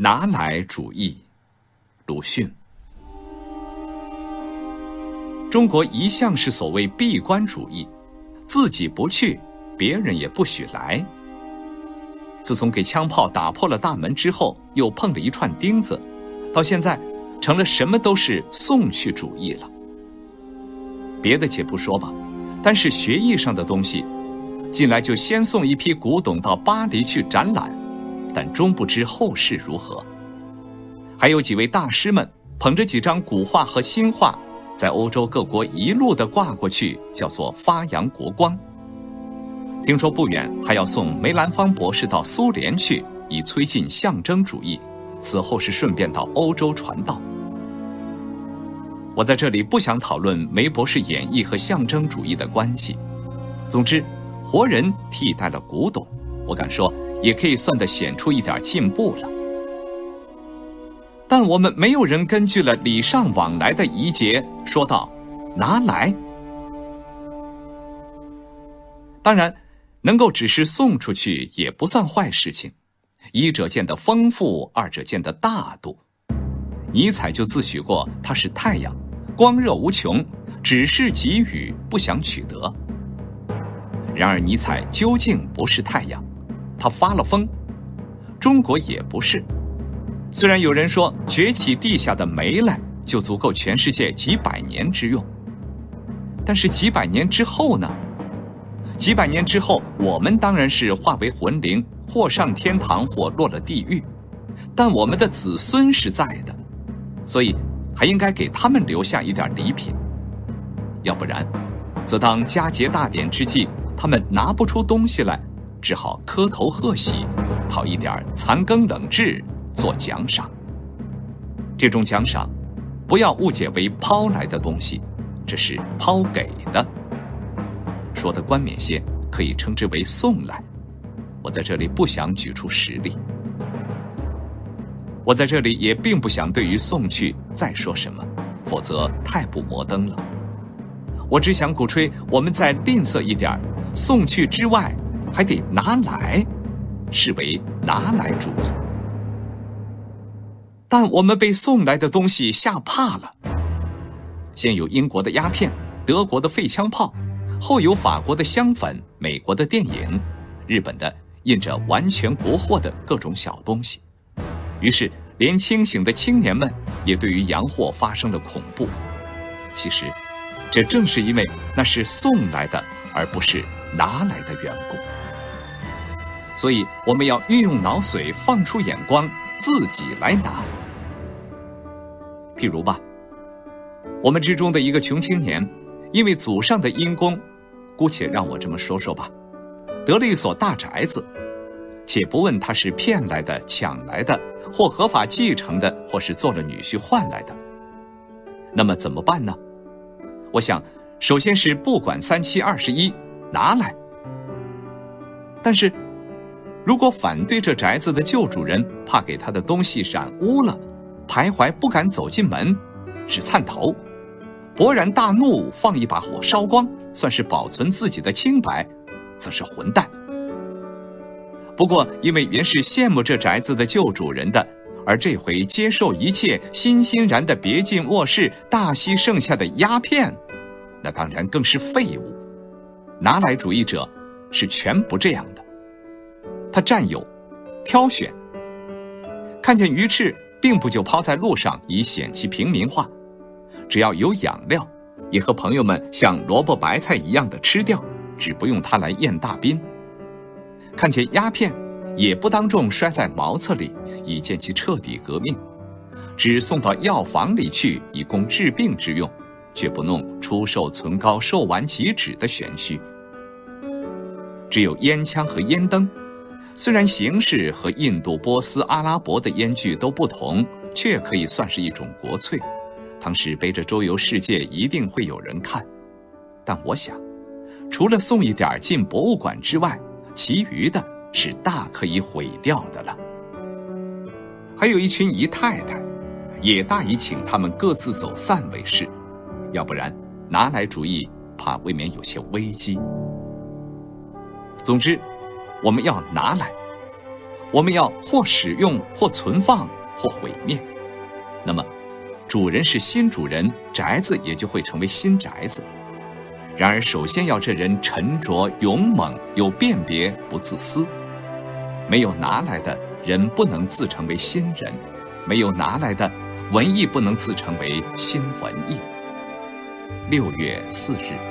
拿来主义，鲁迅。中国一向是所谓闭关主义，自己不去，别人也不许来。自从给枪炮打破了大门之后，又碰了一串钉子，到现在成了什么都是送去主义了。别的且不说吧，但是学艺上的东西，近来就先送一批古董到巴黎去展览，但终不知后事如何。还有几位大师们捧着几张古画和新画，在欧洲各国一路的挂过去，叫做发扬国光。听说不远还要送梅兰芳博士到苏联去，以推进象征主义。此后是顺便到欧洲传道。我在这里不想讨论梅博士演绎和象征主义的关系。总之，活人替代了古董，我敢说也可以算得显出一点进步了。但我们没有人根据了礼尚往来的仪节说道：“拿来。”当然。能够只是送出去也不算坏事情，一者见得丰富，二者见得大度。尼采就自诩过他是太阳，光热无穷，只是给予，不想取得。然而尼采究竟不是太阳，他发了疯。中国也不是，虽然有人说崛起地下的煤来就足够全世界几百年之用，但是几百年之后呢？几百年之后，我们当然是化为魂灵，或上天堂，或落了地狱，但我们的子孙是在的，所以还应该给他们留下一点礼品。要不然，则当佳节大典之际，他们拿不出东西来，只好磕头贺喜，讨一点残羹冷炙做奖赏。这种奖赏，不要误解为抛来的东西，这是抛给的。说的冠冕些，可以称之为送来。我在这里不想举出实例。我在这里也并不想对于送去再说什么，否则太不摩登了。我只想鼓吹，我们再吝啬一点送去之外还得拿来，视为拿来主义。但我们被送来的东西吓怕了。先有英国的鸦片，德国的废枪炮。后有法国的香粉、美国的电影、日本的印着完全国货的各种小东西，于是连清醒的青年们也对于洋货发生了恐怖。其实，这正是因为那是送来的，而不是拿来的缘故。所以，我们要运用脑髓，放出眼光，自己来拿。譬如吧，我们之中的一个穷青年。因为祖上的因功，姑且让我这么说说吧，得了一所大宅子，且不问他是骗来的、抢来的，或合法继承的，或是做了女婿换来的。那么怎么办呢？我想，首先是不管三七二十一，拿来。但是，如果反对这宅子的旧主人怕给他的东西染污了，徘徊不敢走进门，是窜头。勃然大怒，放一把火烧光，算是保存自己的清白，则是混蛋。不过，因为原是羡慕这宅子的旧主人的，而这回接受一切，欣欣然的别进卧室，大吸剩下的鸦片，那当然更是废物。拿来主义者是全不这样的，他占有、挑选，看见鱼翅，并不就抛在路上，以显其平民化。只要有养料，也和朋友们像萝卜白菜一样的吃掉，只不用它来验大宾。看见鸦片，也不当众摔在茅厕里，以见其彻底革命；只送到药房里去，以供治病之用，绝不弄出售存高、售完即止的玄虚。只有烟枪和烟灯，虽然形式和印度、波斯、阿拉伯的烟具都不同，却可以算是一种国粹。当时背着周游世界，一定会有人看。但我想，除了送一点进博物馆之外，其余的是大可以毁掉的了。还有一群姨太太，也大以请他们各自走散为是，要不然拿来主义怕未免有些危机。总之，我们要拿来，我们要或使用，或存放，或毁灭。那么，主人是新主人，宅子也就会成为新宅子。然而，首先要这人沉着、勇猛、有辨别、不自私。没有拿来的人不能自成为新人，没有拿来的文艺不能自成为新文艺。六月四日。